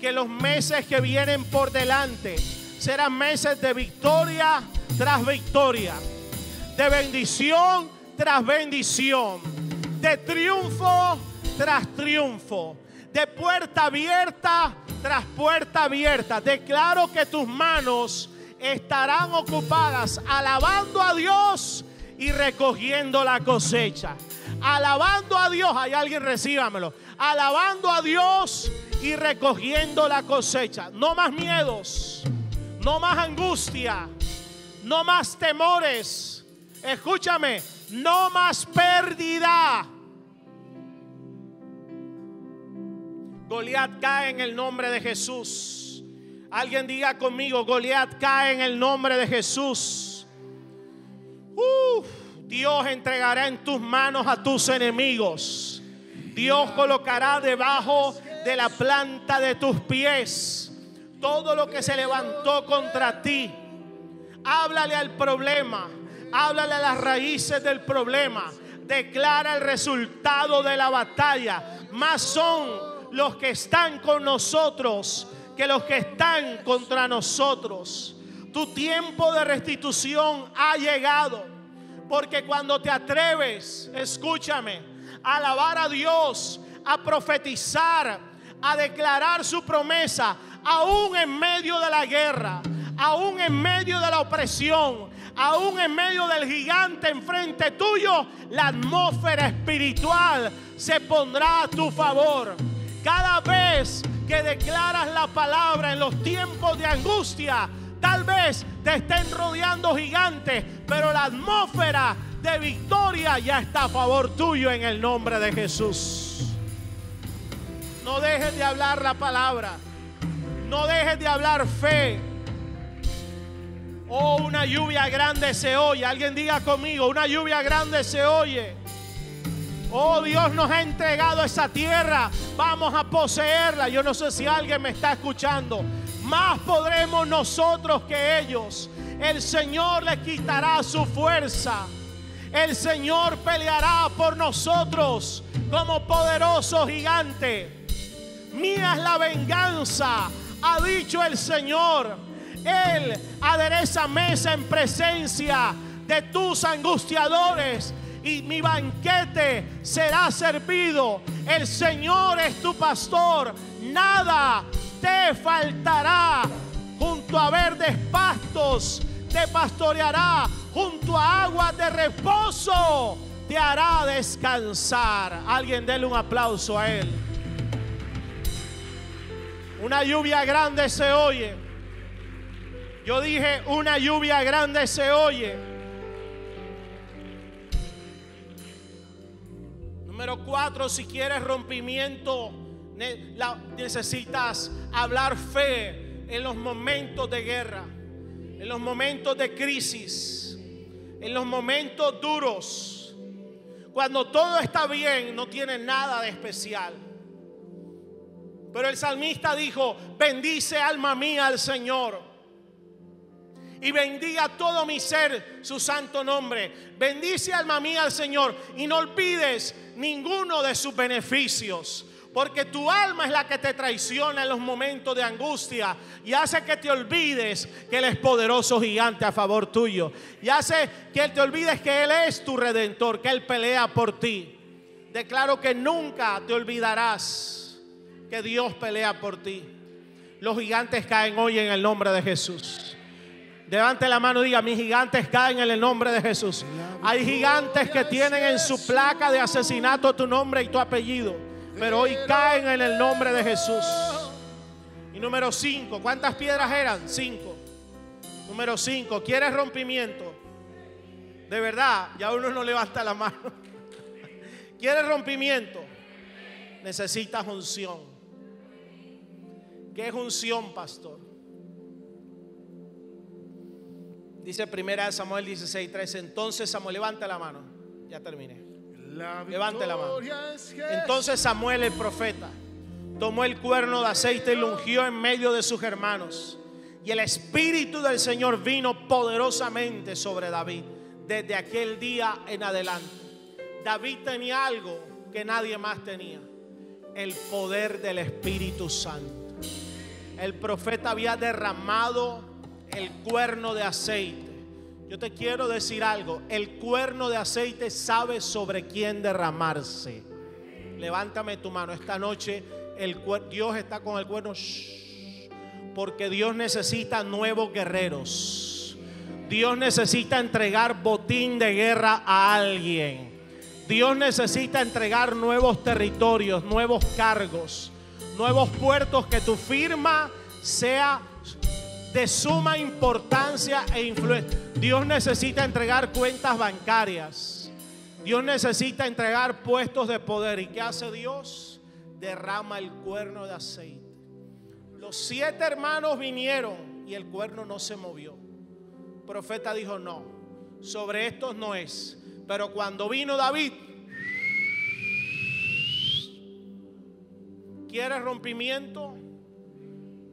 que los meses que vienen por delante serán meses de victoria tras victoria, de bendición tras bendición, de triunfo tras triunfo, de puerta abierta tras puerta abierta. Declaro que tus manos estarán ocupadas alabando a Dios y recogiendo la cosecha. Alabando a Dios, hay alguien recíbamelo. Alabando a Dios y recogiendo la cosecha. No más miedos, no más angustia, no más temores. Escúchame, no más pérdida Goliat cae en el nombre de Jesús. Alguien diga conmigo, Goliat cae en el nombre de Jesús. Dios entregará en tus manos a tus enemigos. Dios colocará debajo de la planta de tus pies todo lo que se levantó contra ti. Háblale al problema, háblale a las raíces del problema. Declara el resultado de la batalla. Más son los que están con nosotros que los que están contra nosotros. Tu tiempo de restitución ha llegado. Porque cuando te atreves, escúchame, a alabar a Dios, a profetizar, a declarar su promesa, aún en medio de la guerra, aún en medio de la opresión, aún en medio del gigante enfrente tuyo, la atmósfera espiritual se pondrá a tu favor. Cada vez que declaras la palabra en los tiempos de angustia, tal vez te estén rodeando gigantes, pero la atmósfera de victoria ya está a favor tuyo en el nombre de Jesús. No dejes de hablar la palabra. No dejes de hablar fe. Oh, una lluvia grande se oye. Alguien diga conmigo, una lluvia grande se oye. Oh, Dios nos ha entregado esa tierra. Vamos a poseerla. Yo no sé si alguien me está escuchando. Más podremos nosotros que ellos. El Señor le quitará su fuerza. El Señor peleará por nosotros como poderoso gigante. Mía es la venganza, ha dicho el Señor. Él adereza mesa en presencia de tus angustiadores y mi banquete será servido. El Señor es tu pastor, nada te faltará. Junto a verdes pastos te pastoreará, junto a aguas de reposo te hará descansar. Alguien déle un aplauso a él. Una lluvia grande se oye. Yo dije, una lluvia grande se oye. Número cuatro, si quieres rompimiento, necesitas hablar fe en los momentos de guerra, en los momentos de crisis, en los momentos duros. Cuando todo está bien, no tiene nada de especial. Pero el salmista dijo, bendice alma mía al Señor. Y bendiga todo mi ser su santo nombre. Bendice alma mía al Señor. Y no olvides ninguno de sus beneficios. Porque tu alma es la que te traiciona en los momentos de angustia y hace que te olvides que Él es poderoso gigante a favor tuyo. Y hace que te olvides que Él es tu redentor, que Él pelea por ti. Declaro que nunca te olvidarás que Dios pelea por ti. Los gigantes caen hoy en el nombre de Jesús. Levante la mano y diga, mis gigantes caen en el nombre de Jesús. Hay gigantes que tienen en su placa de asesinato tu nombre y tu apellido. Pero hoy caen en el nombre de Jesús. Y número 5, ¿cuántas piedras eran? 5. Número 5, ¿quieres rompimiento? De verdad, ya uno no levanta la mano. ¿Quieres rompimiento? Necesitas unción. ¿Qué es unción, pastor? Dice primera Samuel 16, 13. Entonces Samuel, levanta la mano. Ya terminé. Levante la mano. Entonces Samuel el profeta tomó el cuerno de aceite y lo ungió en medio de sus hermanos. Y el Espíritu del Señor vino poderosamente sobre David desde aquel día en adelante. David tenía algo que nadie más tenía. El poder del Espíritu Santo el profeta había derramado el cuerno de aceite. Yo te quiero decir algo, el cuerno de aceite sabe sobre quién derramarse. Levántame tu mano, esta noche el, Dios está con el cuerno, porque Dios necesita nuevos guerreros. Dios necesita entregar botín de guerra a alguien. Dios necesita entregar nuevos territorios, nuevos cargos nuevos puertos, que tu firma sea de suma importancia e influencia. Dios necesita entregar cuentas bancarias. Dios necesita entregar puestos de poder. ¿Y qué hace Dios? Derrama el cuerno de aceite. Los siete hermanos vinieron y el cuerno no se movió. El profeta dijo, no, sobre estos no es. Pero cuando vino David, ¿Quieres rompimiento?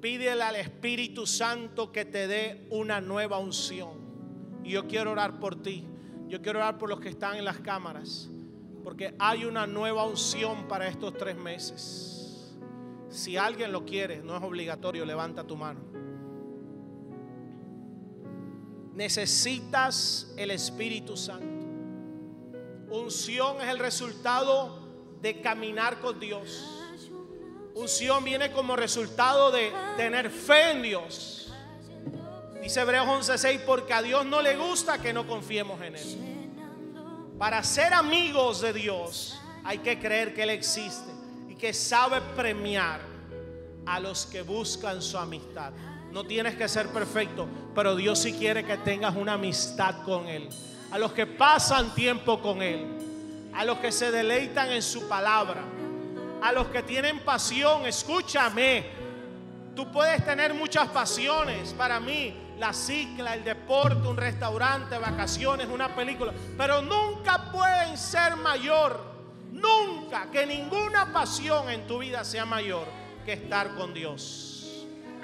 Pídele al Espíritu Santo que te dé una nueva unción. Y yo quiero orar por ti. Yo quiero orar por los que están en las cámaras. Porque hay una nueva unción para estos tres meses. Si alguien lo quiere, no es obligatorio, levanta tu mano. Necesitas el Espíritu Santo. Unción es el resultado de caminar con Dios. Unción viene como resultado de tener fe en Dios. Dice Hebreos 11:6, porque a Dios no le gusta que no confiemos en Él. Para ser amigos de Dios hay que creer que Él existe y que sabe premiar a los que buscan su amistad. No tienes que ser perfecto, pero Dios sí quiere que tengas una amistad con Él. A los que pasan tiempo con Él, a los que se deleitan en su palabra, a los que tienen pasión, escúchame. Tú puedes tener muchas pasiones. Para mí, la cicla, el deporte, un restaurante, vacaciones, una película. Pero nunca pueden ser mayor. Nunca que ninguna pasión en tu vida sea mayor que estar con Dios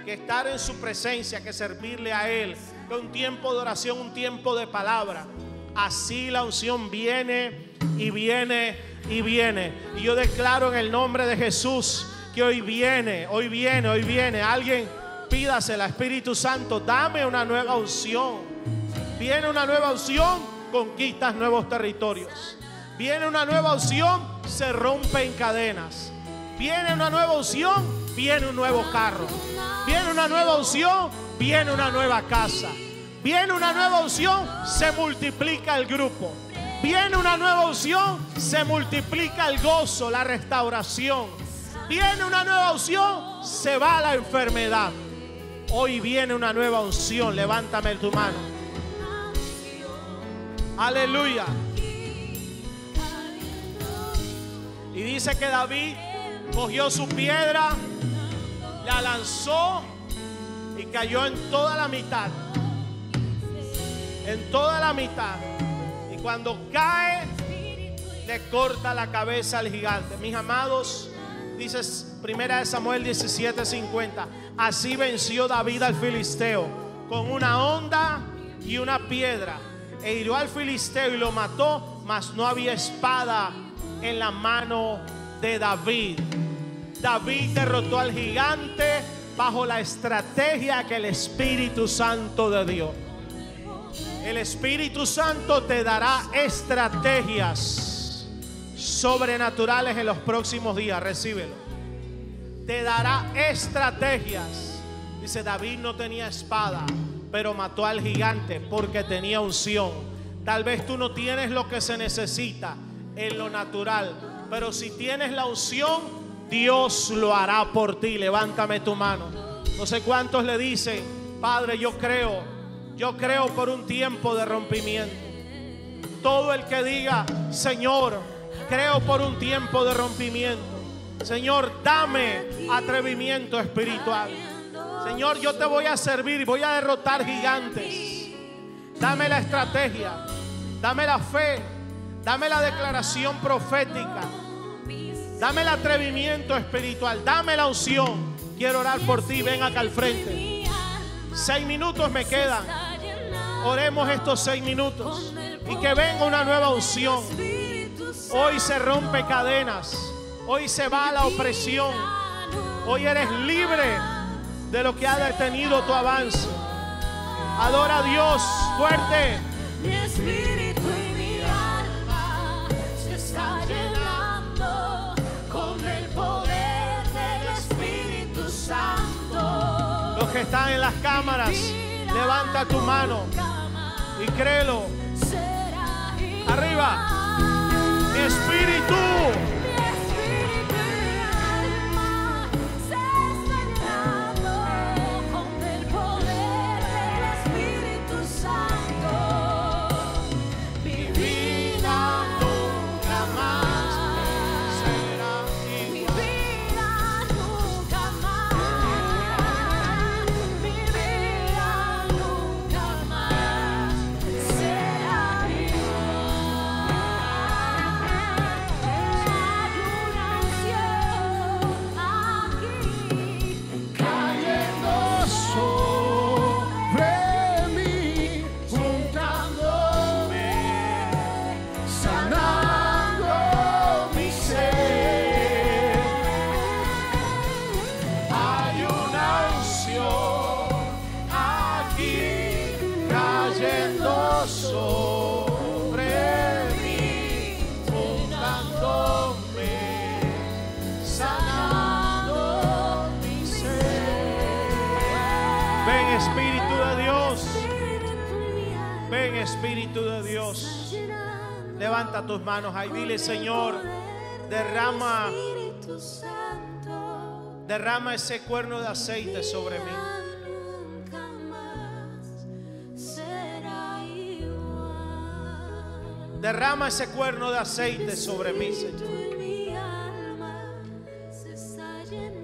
que estar en su presencia, que servirle a Él, que un tiempo de oración, un tiempo de palabra. Así la unción viene y viene y viene. Y yo declaro en el nombre de Jesús que hoy viene, hoy viene, hoy viene. Alguien pídasela, Espíritu Santo, dame una nueva unción. Viene una nueva unción, conquistas nuevos territorios. Viene una nueva unción, se rompen cadenas. Viene una nueva unción, viene un nuevo carro. Viene una nueva unción, viene una nueva casa. Viene una nueva unción, se multiplica el grupo. Viene una nueva unción, se multiplica el gozo, la restauración. Viene una nueva unción, se va la enfermedad. Hoy viene una nueva unción, levántame tu mano. Aleluya. Y dice que David cogió su piedra la lanzó y cayó en toda la mitad. En toda la mitad. Cuando cae, le corta la cabeza al gigante. Mis amados, dices primera de Samuel 17:50. Así venció David al filisteo con una onda y una piedra. E hirió al filisteo y lo mató, mas no había espada en la mano de David. David derrotó al gigante bajo la estrategia que el Espíritu Santo de dio. El Espíritu Santo te dará estrategias sobrenaturales en los próximos días. Recíbelo. Te dará estrategias. Dice, David no tenía espada, pero mató al gigante porque tenía unción. Tal vez tú no tienes lo que se necesita en lo natural, pero si tienes la unción, Dios lo hará por ti. Levántame tu mano. No sé cuántos le dicen, Padre, yo creo, yo creo por un tiempo de rompimiento. Todo el que diga, Señor, creo por un tiempo de rompimiento. Señor, dame atrevimiento espiritual. Señor, yo te voy a servir voy a derrotar gigantes. Dame la estrategia, dame la fe, dame la declaración profética. Dame el atrevimiento espiritual. Dame la unción. Quiero orar por ti. Ven acá al frente. Seis minutos me quedan. Oremos estos seis minutos. Y que venga una nueva unción. Hoy se rompe cadenas. Hoy se va la opresión. Hoy eres libre de lo que ha detenido tu avance. Adora a Dios fuerte. Están en las cámaras, levanta tu mano y créelo. Arriba. Mi espíritu. Espíritu Levanta tus manos ahí, dile Señor, derrama. Derrama ese cuerno de aceite sobre mí. Derrama ese cuerno de aceite sobre mí, Señor.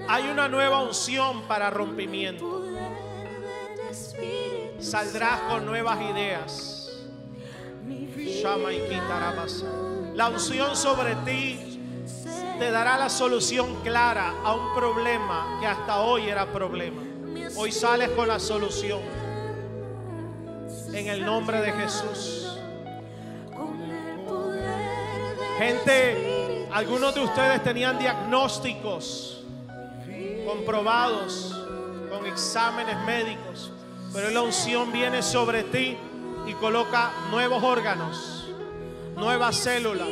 Hay una nueva unción para rompimiento. Saldrás con nuevas ideas. La unción sobre ti te dará la solución clara a un problema que hasta hoy era problema. Hoy sales con la solución. En el nombre de Jesús. Gente, algunos de ustedes tenían diagnósticos comprobados con exámenes médicos, pero la unción viene sobre ti y coloca nuevos órganos, nuevas células.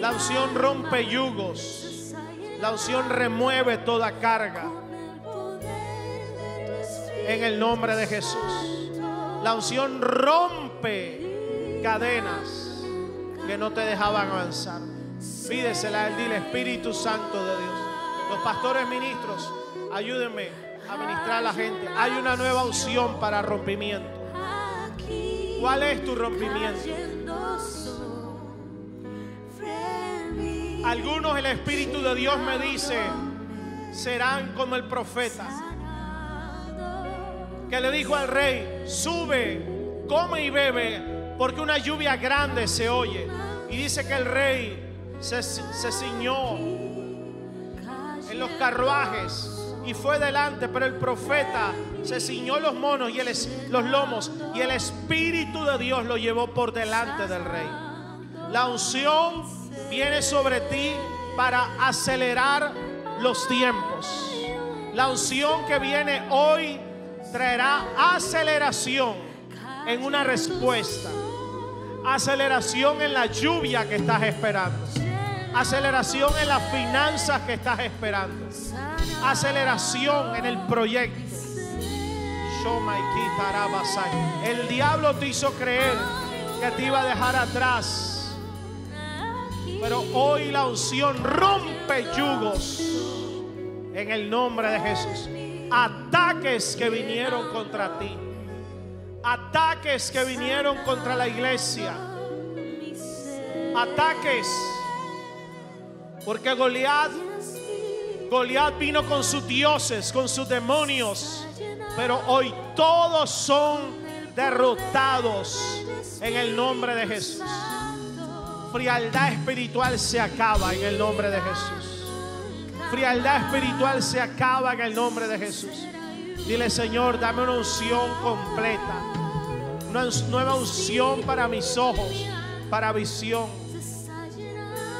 La unción rompe yugos. La unción remueve toda carga en el nombre de Jesús. La unción rompe cadenas que no te dejaban avanzar. Pídesela a Él, dile Espíritu Santo de Dios. Los pastores ministros, ayúdenme a ministrar a la gente. Hay una nueva unción para rompimiento. ¿Cuál es tu rompimiento? Algunos el Espíritu de Dios me dice, serán como el profeta que le dijo al rey, sube, come y bebe, porque una lluvia grande se oye. Y dice que el rey se, se ciñó en los carruajes y fue delante, pero el profeta se ciñó los monos y el los lomos y el Espíritu de Dios lo llevó por delante del rey. La unción viene sobre ti para acelerar los tiempos. La unción que viene hoy traerá aceleración en una respuesta. Aceleración en la lluvia que estás esperando. Aceleración en las finanzas que estás esperando. Aceleración en el proyecto. El diablo te hizo creer que te iba a dejar atrás. Pero hoy la unción rompe yugos. En el nombre de Jesús. Ataques que vinieron contra ti. Ataques que vinieron contra la iglesia. Ataques. Porque Goliat, Goliat vino con sus dioses, con sus demonios. Pero hoy todos son derrotados en el nombre de Jesús. Frialdad espiritual se acaba en el nombre de Jesús. Frialdad espiritual se acaba en el nombre de Jesús. Dile, Señor, dame una unción completa. Una nueva unción para mis ojos, para visión.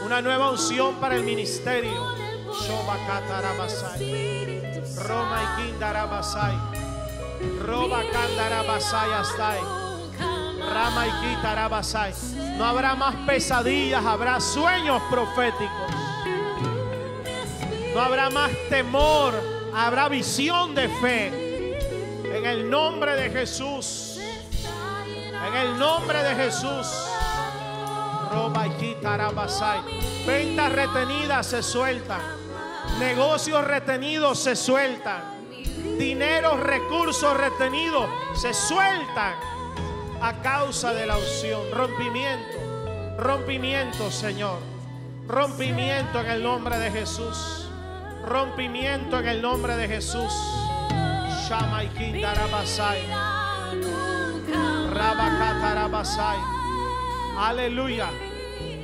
Una nueva unción para el ministerio. Roma y Kindarabasai. Roba Kandarabasai Astai. Rama y Kitarabasai. No habrá más pesadillas, habrá sueños proféticos. No habrá más temor, habrá visión de fe. En el nombre de Jesús. En el nombre de Jesús. Roba y Kitarabasai. Ventas retenidas se sueltan. Negocios retenidos se sueltan. Dineros, recursos retenidos se sueltan a causa de la unción. Rompimiento, rompimiento, Señor. Rompimiento en el nombre de Jesús. Rompimiento en el nombre de Jesús. Aleluya.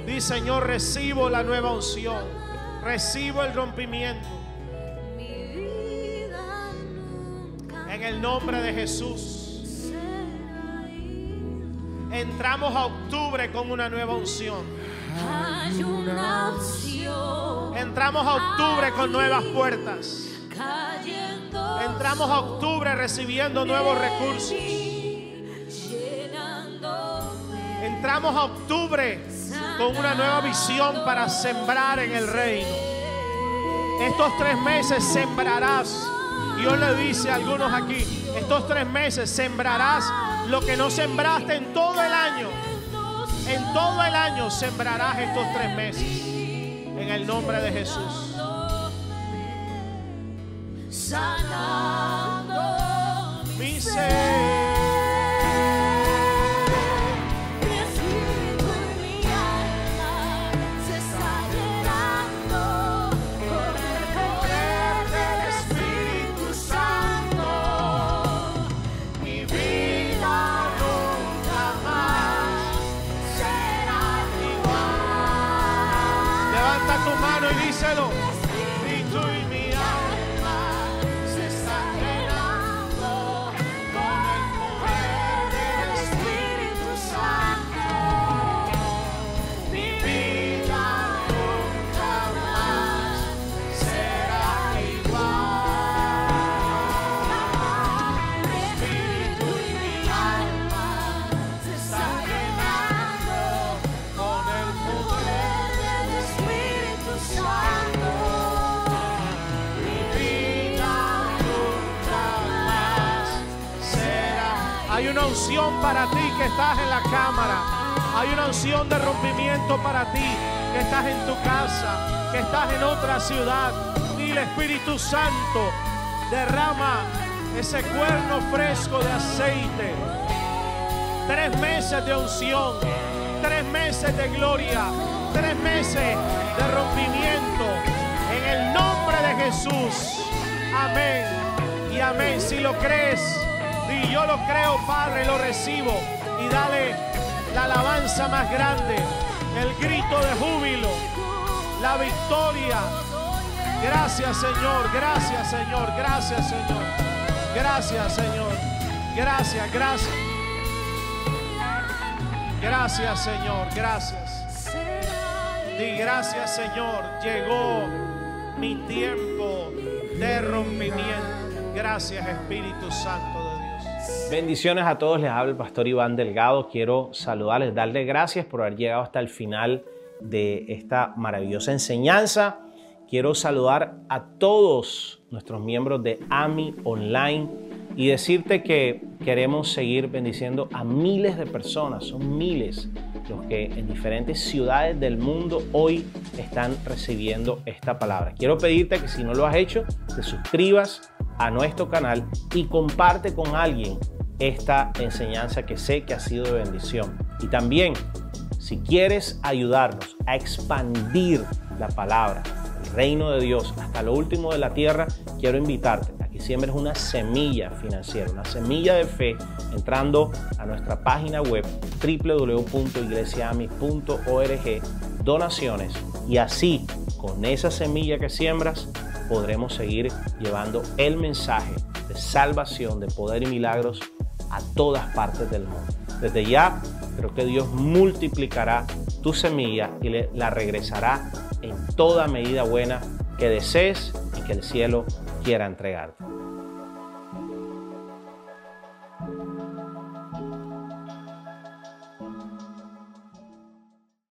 Di Señor, recibo la nueva unción. Recibo el rompimiento. En el nombre de Jesús. Entramos a octubre con una nueva unción. Entramos a octubre con nuevas puertas. Entramos a octubre recibiendo nuevos recursos. Entramos a octubre con una nueva visión para sembrar en el reino. Estos tres meses sembrarás. Dios le dice a algunos aquí, estos tres meses sembrarás lo que no sembraste en todo el año. En todo el año sembrarás estos tres meses. En el nombre de Jesús. sanando Mi mi ser. Para ti que estás en la cámara. Hay una unción de rompimiento para ti que estás en tu casa, que estás en otra ciudad. El Espíritu Santo derrama ese cuerno fresco de aceite. Tres meses de unción, tres meses de gloria, tres meses de rompimiento. En el nombre de Jesús. Amén. Y amén. Si lo crees, yo lo creo, Padre, lo recibo. Y dale la alabanza más grande, el grito de júbilo, la victoria. Gracias, Señor. Gracias, Señor. Gracias, Señor. Gracias, Señor. Gracias, gracias. Gracias, Señor. Gracias. Di gracias, Señor. Llegó mi tiempo de rompimiento. Gracias, Espíritu Santo. Bendiciones a todos, les habla el pastor Iván Delgado. Quiero saludarles, darles gracias por haber llegado hasta el final de esta maravillosa enseñanza. Quiero saludar a todos nuestros miembros de AMI Online y decirte que queremos seguir bendiciendo a miles de personas, son miles los que en diferentes ciudades del mundo hoy están recibiendo esta palabra. Quiero pedirte que si no lo has hecho, te suscribas a nuestro canal y comparte con alguien esta enseñanza que sé que ha sido de bendición. Y también, si quieres ayudarnos a expandir la palabra, el reino de Dios hasta lo último de la tierra, quiero invitarte a que siembres una semilla financiera, una semilla de fe, entrando a nuestra página web www.iglesiami.org, donaciones, y así, con esa semilla que siembras, podremos seguir llevando el mensaje de salvación, de poder y milagros a todas partes del mundo. Desde ya, creo que Dios multiplicará tu semilla y la regresará en toda medida buena que desees y que el cielo quiera entregarte.